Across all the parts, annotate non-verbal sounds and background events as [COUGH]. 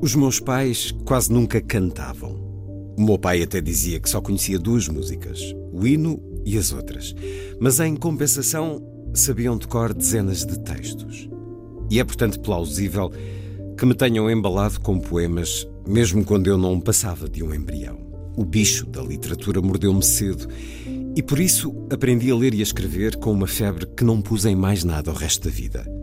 Os meus pais quase nunca cantavam. O meu pai até dizia que só conhecia duas músicas, o hino e as outras. Mas em compensação, sabiam de cor dezenas de textos. E é portanto plausível que me tenham embalado com poemas, mesmo quando eu não passava de um embrião. O bicho da literatura mordeu-me cedo e por isso aprendi a ler e a escrever com uma febre que não pus em mais nada o resto da vida.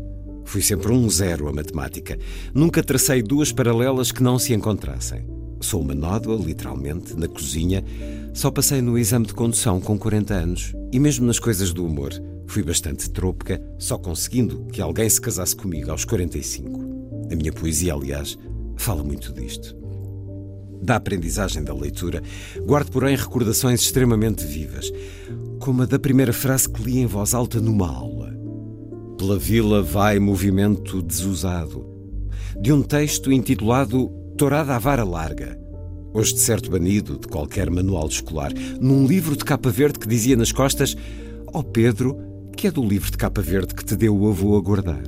Fui sempre um zero a matemática. Nunca tracei duas paralelas que não se encontrassem. Sou uma nódoa, literalmente, na cozinha. Só passei no exame de condução com 40 anos. E mesmo nas coisas do humor, fui bastante trôpica, só conseguindo que alguém se casasse comigo aos 45. A minha poesia, aliás, fala muito disto. Da aprendizagem da leitura, guardo, porém, recordações extremamente vivas, como a da primeira frase que li em voz alta numa aula. Pela vila vai movimento desusado, de um texto intitulado Tourada à Vara Larga, hoje de certo banido de qualquer manual escolar, num livro de capa verde que dizia nas costas: Ó oh Pedro, que é do livro de capa verde que te deu o avô a guardar.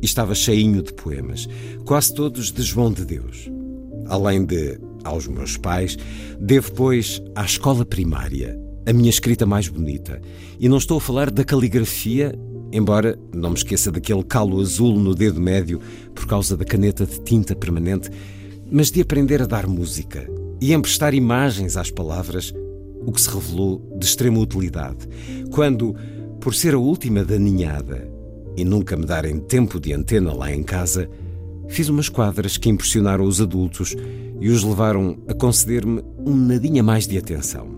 E estava cheinho de poemas, quase todos de João de Deus. Além de aos meus pais, devo, pois, à escola primária, a minha escrita mais bonita. E não estou a falar da caligrafia Embora não me esqueça daquele calo azul no dedo médio por causa da caneta de tinta permanente, mas de aprender a dar música e emprestar imagens às palavras, o que se revelou de extrema utilidade. Quando, por ser a última da ninhada e nunca me darem tempo de antena lá em casa, fiz umas quadras que impressionaram os adultos e os levaram a conceder-me um nadinha mais de atenção.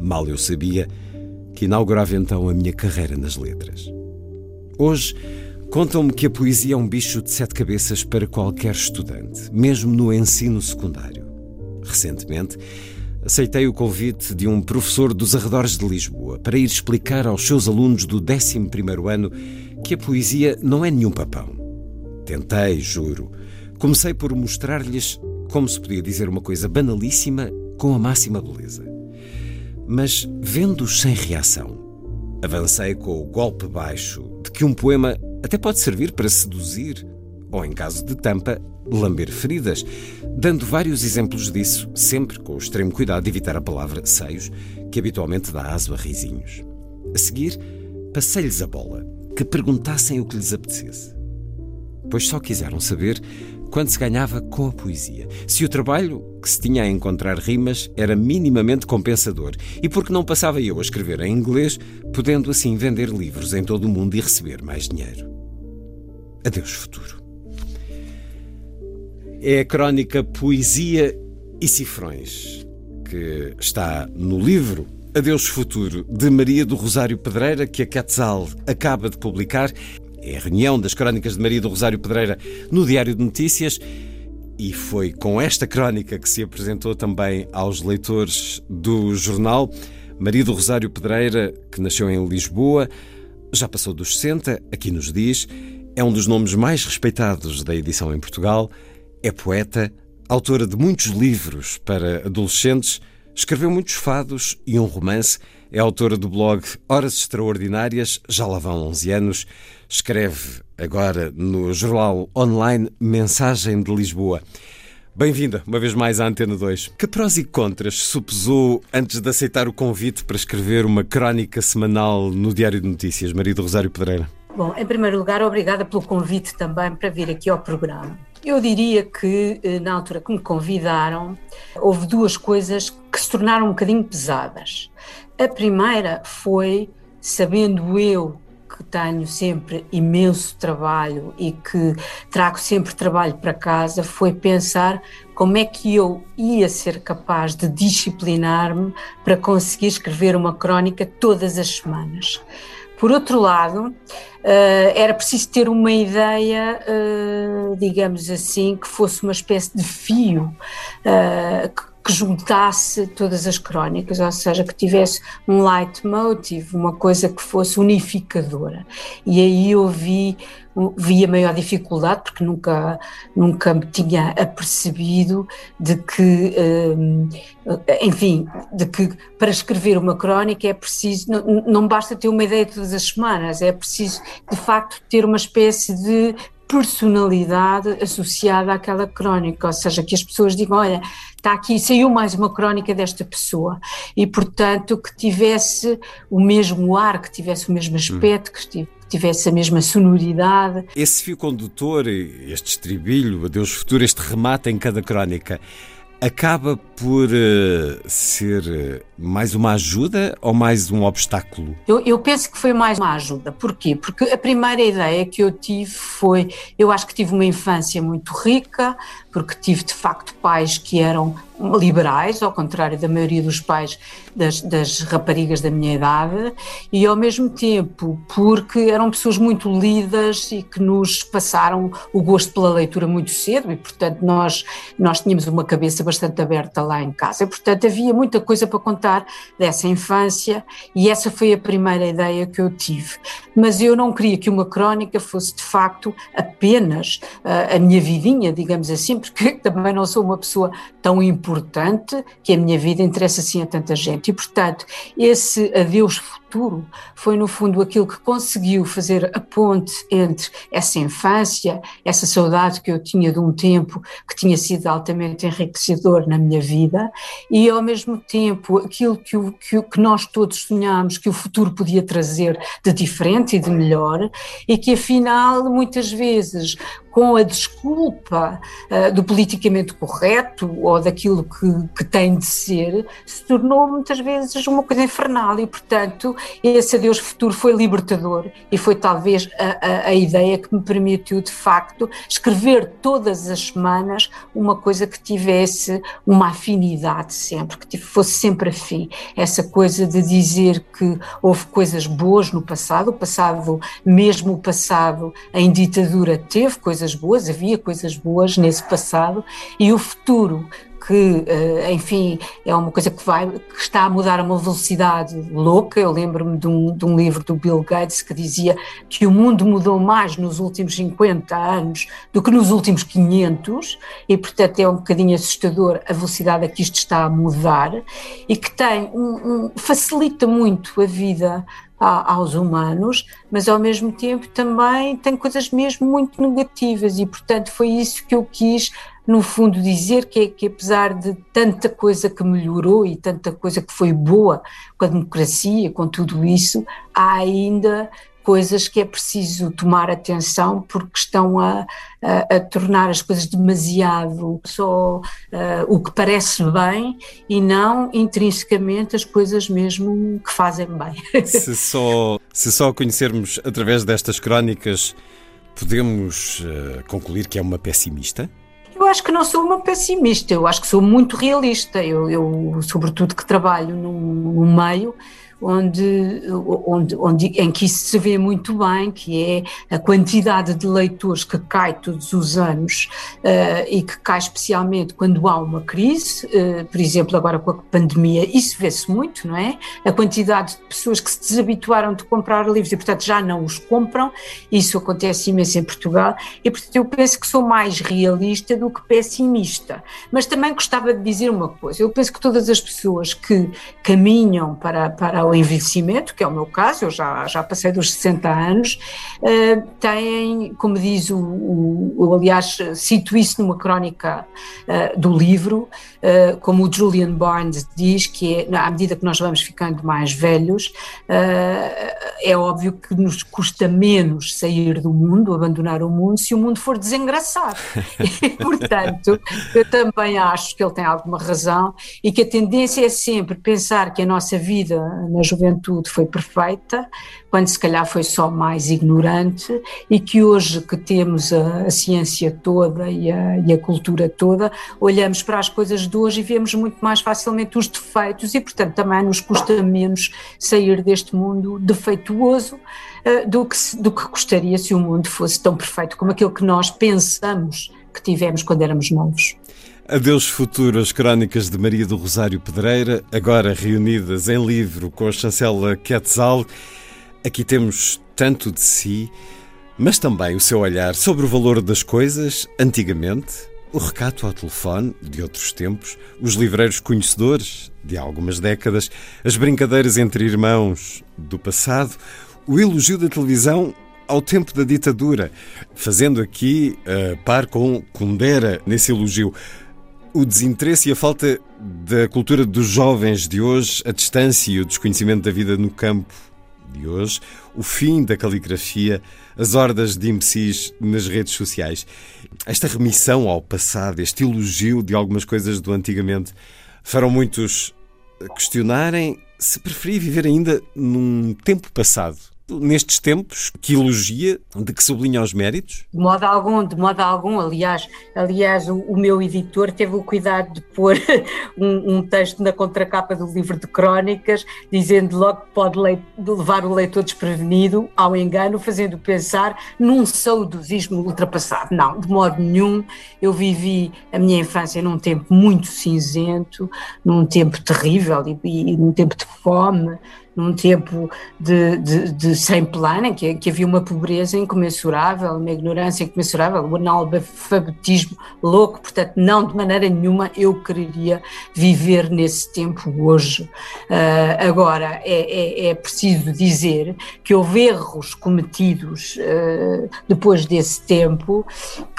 Mal eu sabia que inaugurava então a minha carreira nas letras. Hoje, contam-me que a poesia é um bicho de sete cabeças para qualquer estudante, mesmo no ensino secundário. Recentemente, aceitei o convite de um professor dos arredores de Lisboa para ir explicar aos seus alunos do 11 ano que a poesia não é nenhum papão. Tentei, juro. Comecei por mostrar-lhes como se podia dizer uma coisa banalíssima com a máxima beleza. Mas, vendo-os sem reação, avancei com o golpe baixo de que um poema até pode servir para seduzir, ou, em caso de tampa, lamber feridas, dando vários exemplos disso, sempre com o extremo cuidado de evitar a palavra seios, que habitualmente dá aso a risinhos. A seguir, passei-lhes a bola, que perguntassem o que lhes apetecesse. Pois só quiseram saber quanto se ganhava com a poesia. Se o trabalho que se tinha a encontrar rimas era minimamente compensador e porque não passava eu a escrever em inglês, podendo assim vender livros em todo o mundo e receber mais dinheiro. Adeus, futuro. É a crónica Poesia e Cifrões, que está no livro Adeus Futuro, de Maria do Rosário Pedreira, que a Quetzal acaba de publicar é a reunião das crónicas de Maria do Rosário Pedreira no Diário de Notícias. E foi com esta crónica que se apresentou também aos leitores do jornal. Maria do Rosário Pedreira, que nasceu em Lisboa, já passou dos 60, aqui nos diz, é um dos nomes mais respeitados da edição em Portugal, é poeta, autora de muitos livros para adolescentes, escreveu muitos fados e um romance, é autora do blog Horas Extraordinárias, já lá vão 11 anos, escreve agora no jornal online Mensagem de Lisboa. Bem-vinda, uma vez mais à Antena 2. Que prós e contras supesou antes de aceitar o convite para escrever uma crónica semanal no Diário de Notícias, Marido Rosário Pedreira? Bom, em primeiro lugar, obrigada pelo convite também para vir aqui ao programa. Eu diria que, eh, na altura que me convidaram, houve duas coisas que se tornaram um bocadinho pesadas. A primeira foi, sabendo eu que tenho sempre imenso trabalho e que trago sempre trabalho para casa foi pensar como é que eu ia ser capaz de disciplinar-me para conseguir escrever uma crónica todas as semanas. Por outro lado, Uh, era preciso ter uma ideia, uh, digamos assim, que fosse uma espécie de fio uh, que, que juntasse todas as crónicas, ou seja, que tivesse um leitmotiv, uma coisa que fosse unificadora. E aí eu vi vi a maior dificuldade porque nunca nunca me tinha apercebido de que hum, enfim de que para escrever uma crónica é preciso não, não basta ter uma ideia todas as semanas é preciso de facto ter uma espécie de personalidade associada àquela crónica, ou seja, que as pessoas digam, olha, está aqui, saiu mais uma crónica desta pessoa, e portanto que tivesse o mesmo ar, que tivesse o mesmo aspecto, que tivesse a mesma sonoridade. Esse fio condutor, este estribilho, Adeus Futuro, este remate em cada crónica, acaba por uh, ser uh, mais uma ajuda ou mais um obstáculo? Eu, eu, penso que foi mais uma ajuda. Porquê? Porque a primeira ideia que eu tive foi: eu acho que tive uma infância muito rica, porque tive de facto pais que eram liberais, ao contrário da maioria dos pais das, das, raparigas da minha idade, e ao mesmo tempo porque eram pessoas muito lidas e que nos passaram o gosto pela leitura muito cedo, e portanto nós, nós tínhamos uma cabeça bastante aberta lá em casa, e portanto havia muita coisa para contar dessa infância, e essa foi a primeira ideia que eu tive. Mas eu não queria que uma crónica fosse de facto apenas uh, a minha vidinha, digamos assim, porque [LAUGHS] também não sou uma pessoa tão importante importante que a minha vida interessa assim a tanta gente. E, portanto, esse adeus futuro foi, no fundo, aquilo que conseguiu fazer a ponte entre essa infância, essa saudade que eu tinha de um tempo que tinha sido altamente enriquecedor na minha vida, e, ao mesmo tempo, aquilo que, o, que, que nós todos sonhámos que o futuro podia trazer de diferente e de melhor, e que, afinal, muitas vezes, com a desculpa uh, do politicamente correto ou daquilo que, que, tem de ser, se tornou muitas vezes uma coisa infernal e, portanto, esse adeus futuro foi libertador e foi talvez a, a, a ideia que me permitiu, de facto, escrever todas as semanas uma coisa que tivesse uma afinidade sempre, que fosse sempre afim. Essa coisa de dizer que houve coisas boas no passado, o passado, mesmo o passado em ditadura, teve coisas coisas boas, havia coisas boas nesse passado e o futuro que, eh, enfim, é uma coisa que vai, que está a mudar a uma velocidade louca. Eu lembro-me de um, de um livro do Bill Gates que dizia que o mundo mudou mais nos últimos 50 anos do que nos últimos 500 e, portanto, é um bocadinho assustador a velocidade a que isto está a mudar e que tem um, um facilita muito a vida aos humanos, mas ao mesmo tempo também tem coisas mesmo muito negativas e, portanto, foi isso que eu quis, no fundo, dizer que, é, que apesar de tanta coisa que melhorou e tanta coisa que foi boa com a democracia, com tudo isso, há ainda coisas que é preciso tomar atenção porque estão a, a, a tornar as coisas demasiado só uh, o que parece bem e não intrinsecamente as coisas mesmo que fazem bem. Se [LAUGHS] só, se só conhecermos através destas crónicas, podemos uh, concluir que é uma pessimista? Eu acho que não sou uma pessimista, eu acho que sou muito realista. Eu, eu sobretudo, que trabalho num, num meio onde, onde, onde, em que isso se vê muito bem, que é a quantidade de leitores que cai todos os anos uh, e que cai especialmente quando há uma crise, uh, por exemplo, agora com a pandemia, isso vê-se muito, não é? A quantidade de pessoas que se desabituaram de comprar livros e, portanto, já não os compram, isso acontece imenso em Portugal, e, portanto, eu penso que sou mais realista do que pessimista. Mas também gostava de dizer uma coisa: eu penso que todas as pessoas que caminham para, para ao envelhecimento, que é o meu caso, eu já, já passei dos 60 anos, uh, têm, como diz o, o, aliás, cito isso numa crónica uh, do livro, uh, como o Julian Barnes diz, que é, à medida que nós vamos ficando mais velhos, é óbvio que nos custa menos sair do mundo, abandonar o mundo, se o mundo for desengraçado. [LAUGHS] e, portanto, eu também acho que ele tem alguma razão e que a tendência é sempre pensar que a nossa vida na juventude foi perfeita, quando se calhar foi só mais ignorante, e que hoje que temos a, a ciência toda e a, e a, cultura toda, olhamos para as coisas de hoje e vemos muito mais facilmente os defeitos, e portanto também nos custa menos sair deste mundo defeituoso uh, do, que, do que gostaria se o mundo fosse tão perfeito como aquele que nós pensamos que tivemos quando éramos novos. Adeus Futuras Crónicas de Maria do Rosário Pedreira, agora reunidas em livro com a chancela Quetzal. Aqui temos tanto de si, mas também o seu olhar sobre o valor das coisas antigamente, o recato ao telefone de outros tempos, os livreiros conhecedores de algumas décadas, as brincadeiras entre irmãos do passado, o elogio da televisão ao tempo da ditadura, fazendo aqui uh, par com Kundera nesse elogio. O desinteresse e a falta da cultura dos jovens de hoje, a distância e o desconhecimento da vida no campo de hoje, o fim da caligrafia, as hordas de imbecis nas redes sociais. Esta remissão ao passado, este elogio de algumas coisas do antigamente, farão muitos questionarem se preferir viver ainda num tempo passado nestes tempos que elogia, de que sublinha os méritos? De modo algum, de modo algum. Aliás, aliás o, o meu editor teve o cuidado de pôr [LAUGHS] um, um, texto na contracapa do livro de crónicas, dizendo logo que pode levar o leitor desprevenido ao engano, fazendo pensar num saudosismo ultrapassado. Não, de modo nenhum. Eu vivi a minha infância num tempo muito cinzento, num tempo terrível e, e num tempo de fome, num tempo de, de, de sem plano, em que, que, havia uma pobreza incomensurável, uma ignorância incomensurável, um analfabetismo louco, portanto, não de maneira nenhuma eu quereria viver nesse tempo hoje. Uh, agora, é, é, é, preciso dizer que houve erros cometidos uh, depois desse tempo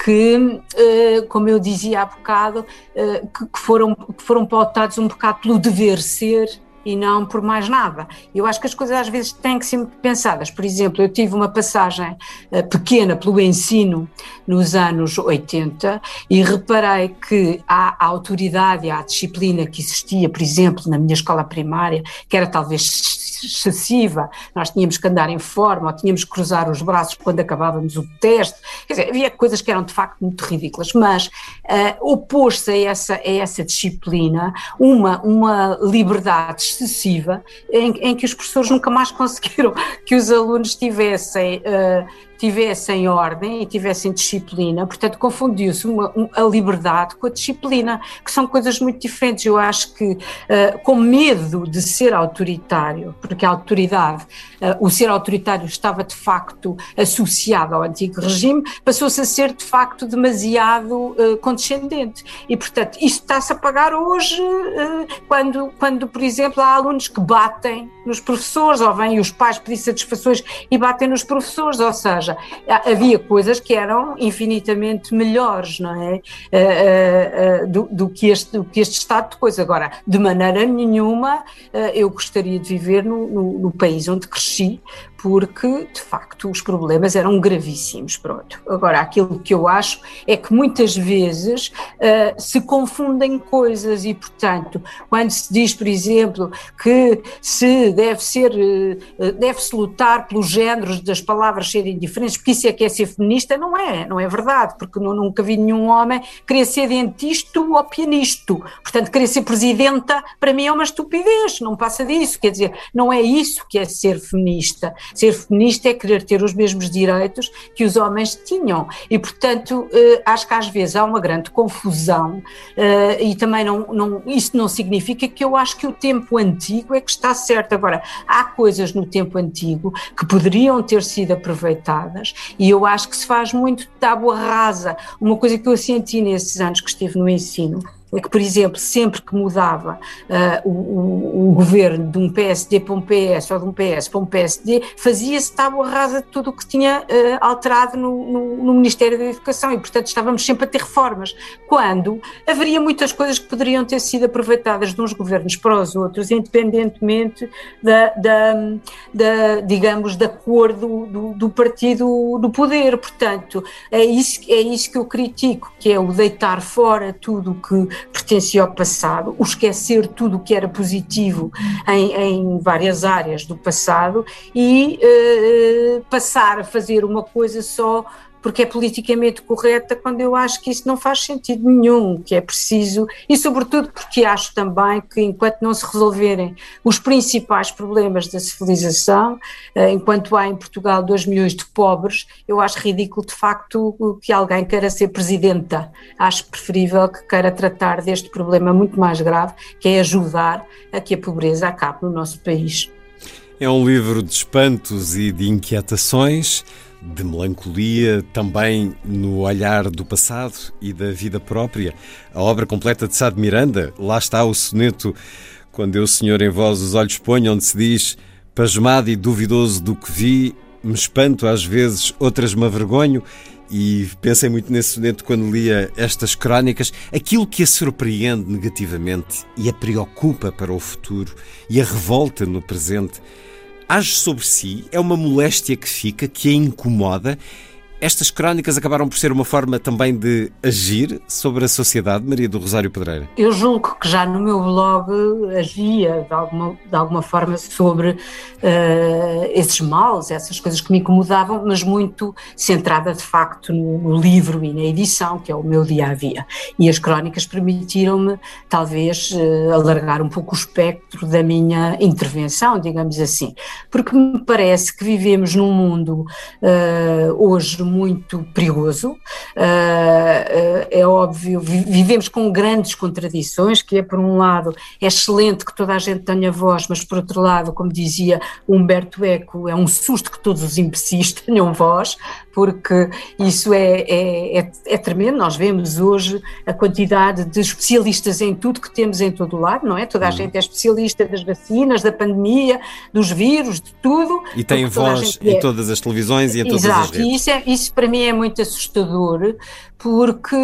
que, uh, como eu dizia há bocado, que, que, foram, que foram pautados um bocado pelo dever ser e não por mais nada. Eu acho que as coisas às vezes têm que ser pensadas. Por exemplo, eu tive uma passagem uh, pequena pelo ensino nos anos 80 e reparei que há a autoridade, a disciplina que existia, por exemplo, na minha escola primária, que era talvez excessiva, nós tínhamos que andar em forma, ou tínhamos que cruzar os braços quando acabávamos o teste, quer dizer, havia coisas que eram de facto muito ridículas, mas uh, opôs-se a essa, a essa disciplina uma, uma liberdade excessiva em, em, que os professores nunca mais [LAUGHS] conseguiram que os alunos tivessem uh, tivessem ordem e tivessem disciplina, portanto confundiu-se a liberdade com a disciplina, que são coisas muito diferentes. Eu acho que uh, com medo de ser autoritário, porque a autoridade, uh, o ser autoritário estava de facto associado ao antigo regime, passou-se a ser de facto demasiado uh, condescendente. E portanto isto está-se a pagar hoje quando, quando, por exemplo, há alunos que batem nos professores, ou vêm os pais pedir satisfações e batem nos professores, ou seja, havia coisas que eram infinitamente melhores, não é? Uh, uh, uh, do, do, que este, do que este estado de coisa. Agora, de maneira nenhuma, eu gostaria de viver no, no, no país onde cresci, porque de facto os problemas eram gravíssimos. Pronto. Agora, aquilo que eu acho é que muitas vezes uh, se confundem coisas e, portanto, quando se diz, por exemplo, que se deve ser, uh, deve-se lutar pelos géneros das palavras serem diferentes, porque isso é que é ser feminista, não é, não é verdade, porque não, nunca vi nenhum homem querer ser dentista ou pianista. Portanto, querer ser presidenta, para mim é uma estupidez, não passa disso, quer dizer, não é isso que é ser feminista. Ser feminista é querer ter os mesmos direitos que os homens tinham. E, portanto, eh, acho que às vezes há uma grande confusão eh, e também não, não, isso não significa que eu acho que o tempo antigo é que está certo. Agora, há coisas no tempo antigo que poderiam ter sido aproveitadas e eu acho que se faz muito tábua rasa. Uma coisa que eu senti nesses anos que estive no ensino que, por exemplo, sempre que mudava uh, o, o, governo de um PSD para um PS ou de um PS para um PSD, fazia-se tábua rasa de tudo o que tinha uh, alterado no, no, no, Ministério da Educação e, portanto, estávamos sempre a ter reformas, quando haveria muitas coisas que poderiam ter sido aproveitadas de uns governos para os outros, independentemente da, da, da digamos, da cor do, do, do partido do poder. Portanto, é isso, é isso que eu critico, que é o deitar fora tudo que pertencia ao passado, o esquecer tudo o que era positivo em, em várias áreas do passado e uh, passar a fazer uma coisa só porque é politicamente correta, quando eu acho que isso não faz sentido nenhum, que é preciso, e sobretudo porque acho também que enquanto não se resolverem os principais problemas da civilização, eh, enquanto há em Portugal 2 milhões de pobres, eu acho ridículo de facto que alguém queira ser presidenta. Acho preferível que queira tratar deste problema muito mais grave, que é ajudar a que a pobreza acabe no nosso país. É um livro de espantos e de inquietações de melancolia, também no olhar do passado e da vida própria. A obra completa de Sá de Miranda, lá está o soneto Quando eu, Senhor, em vós os olhos ponho, onde se diz Pasmado e duvidoso do que vi, me espanto às vezes, outras me avergonho. E pensei muito nesse soneto quando lia estas crónicas, aquilo que a surpreende negativamente e a preocupa para o futuro e a revolta no presente age sobre si, é uma moléstia que fica, que a incomoda estas crónicas acabaram por ser uma forma também de agir sobre a sociedade, Maria do Rosário Pedreira? Eu julgo que já no meu blog agia de alguma, de alguma forma sobre uh, esses males, essas coisas que me incomodavam, mas muito centrada de facto no, no, livro e na edição, que é o meu dia a dia. E as crónicas permitiram-me, talvez, uh, alargar um pouco o espectro da minha intervenção, digamos assim, porque me parece que vivemos num mundo uh, hoje muito perigoso. Uh, é óbvio, vivemos com grandes contradições, que é, por um lado, é excelente que toda a gente tenha voz, mas, por outro lado, como dizia Humberto Eco, é um susto que todos os imbecis [LAUGHS] tenham voz, porque isso é, é, é, é tremendo. Nós vemos hoje a quantidade de especialistas em tudo que temos em todo o lado, não é? Toda a uhum. gente é especialista das vacinas, da pandemia, dos vírus, de tudo. E tem voz em é... todas as televisões e em todas Exato, as redes. E isso, é, isso para mim é muito assustador, porque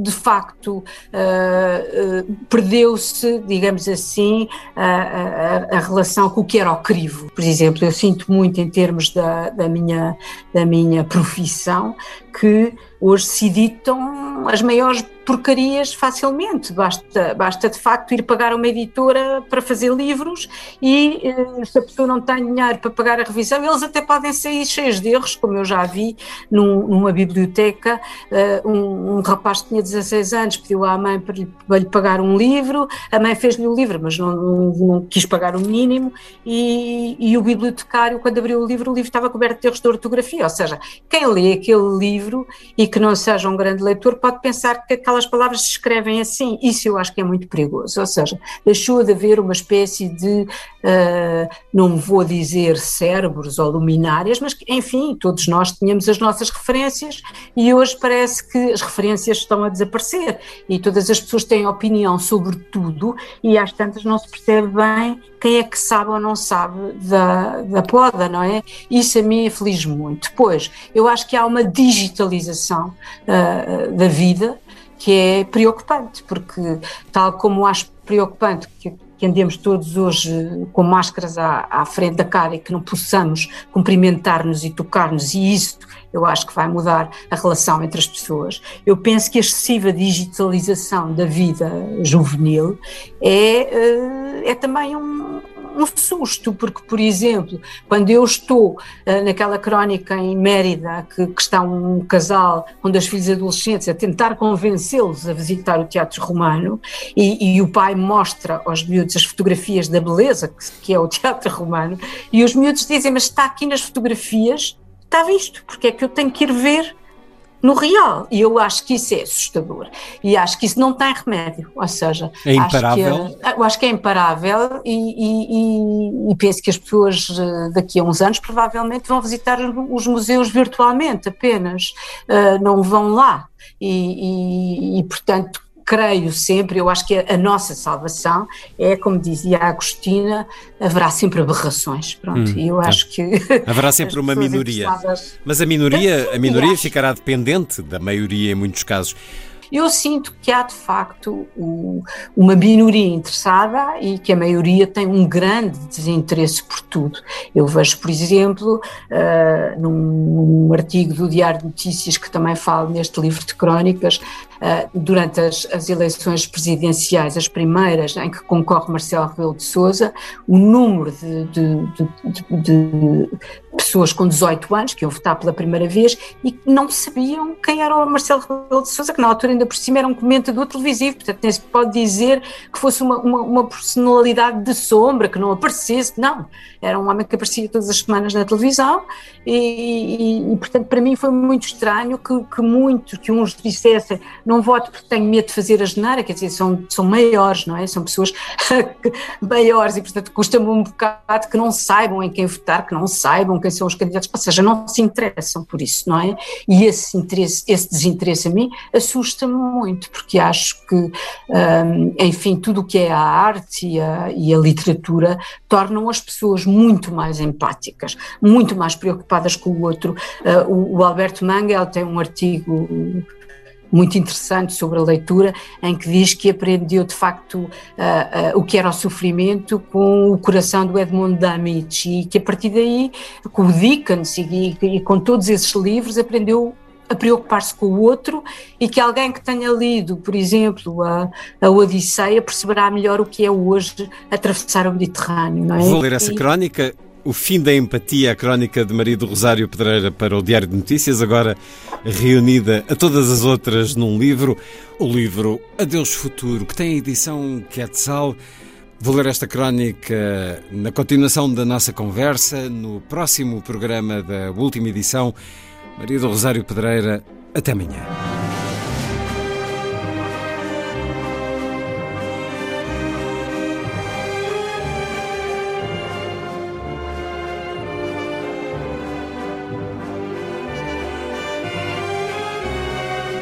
de facto uh, uh, perdeu-se, digamos assim, a, a, a, relação com o que era o crivo. Por exemplo, eu sinto muito em termos da, da, minha, da minha profissão que hoje se editam as maiores porcarias facilmente. Basta, basta de facto ir pagar uma editora para fazer livros e eh, se a pessoa não tem dinheiro para pagar a revisão, eles até podem sair cheios de erros, como eu já vi num, numa biblioteca. Uh, um, um, rapaz que tinha 16 anos pediu à mãe para lhe, para lhe pagar um livro, a mãe fez-lhe o livro, mas não, não, não, quis pagar o mínimo e, e o bibliotecário, quando abriu o livro, o livro estava coberto de erros de ortografia. Ou seja, quem lê aquele livro e que não seja um grande leitor pode pensar que aquelas palavras se escrevem assim. Isso eu acho que é muito perigoso. Ou seja, deixou de haver uma espécie de, uh, não vou dizer cérebros ou luminárias, mas enfim, todos nós tínhamos as nossas referências e hoje parece que as referências estão a desaparecer e todas as pessoas têm opinião sobre tudo e às tantas não se percebe bem quem é que sabe ou não sabe da, da poda, não é? Isso a mim aflige muito. Depois, eu acho que há uma digitalização uh, da vida que é preocupante, porque tal como acho preocupante que, que andemos todos hoje com máscaras à, à, frente da cara e que não possamos cumprimentar-nos e tocar-nos, e isso eu acho que vai mudar a relação entre as pessoas. Eu penso que a excessiva digitalização da vida juvenil é, eh, é também um, um susto, porque, por exemplo, quando eu estou uh, naquela crónica em Mérida, que, que, está um casal com dois filhos adolescentes a tentar convencê-los a visitar o Teatro Romano, e, e, o pai mostra aos miúdos as fotografias da beleza que, que é o Teatro Romano, e os miúdos dizem: Mas está aqui nas fotografias, está visto, porque é que eu tenho que ir ver no real. E eu acho que isso é assustador. E acho que isso não tem remédio. Ou seja, é imparável. Acho que, eu acho que é imparável e, e, e, penso que as pessoas eh, daqui a uns anos provavelmente vão visitar os museus virtualmente apenas, uh, não vão lá. E, e portanto, creio sempre, eu acho que a, nossa salvação é, como dizia a Agostina, haverá sempre aberrações, pronto, hum, e eu é. acho que... Haverá sempre uma minoria, mas a minoria, a minoria ficará dependente da maioria em muitos casos. Eu sinto que há de facto uma minoria interessada e que a maioria tem um grande desinteresse por tudo. Eu vejo, por exemplo, uh, num, num, artigo do Diário de Notícias que também falo neste livro de crónicas, durante as, as, eleições presidenciais, as primeiras em que concorre Marcelo Rebelo de Sousa, o número de, de, de, de pessoas com 18 anos que iam votar pela primeira vez e que não sabiam quem era o Marcelo Rebelo de Sousa, que na altura ainda por cima era um comentador televisivo, portanto nem se pode dizer que fosse uma, uma, uma, personalidade de sombra, que não aparecesse, não, era um homem que aparecia todas as semanas na televisão e, e, e portanto para mim foi muito estranho que, que muitos, que uns dissessem não voto porque tenho medo de fazer a geneira, quer dizer, são, são maiores, não é? São pessoas [LAUGHS] maiores e portanto custa-me um bocado que não saibam em quem votar, que não saibam quem são os candidatos, ou seja, não se interessam por isso, não é? E esse interesse, esse desinteresse a mim assusta-me muito, porque acho que, um, enfim, tudo o que é a arte e a, e a literatura tornam as pessoas muito mais empáticas, muito mais preocupadas com o outro. Uh, o, o Alberto Mangel tem um artigo muito interessante sobre a leitura, em que diz que aprendeu de facto uh, uh, o que era o sofrimento com o coração do Edmond Damici e que a partir daí, com o Dickens e, e com todos esses livros, aprendeu a preocupar-se com o outro e que alguém que tenha lido, por exemplo, a, a Odisseia perceberá melhor o que é hoje atravessar o Mediterrâneo. É? Vou ler essa crónica o fim da empatia, a crónica de Maria do Rosário Pedreira para o Diário de Notícias, agora reunida a todas as outras num livro. O livro Adeus Futuro, que tem a edição Quetzal. Vou ler esta crónica na continuação da nossa conversa, no próximo programa da última edição. Maria do Rosário Pedreira, até amanhã.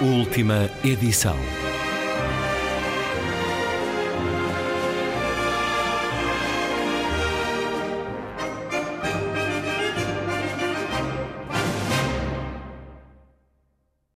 Última edição.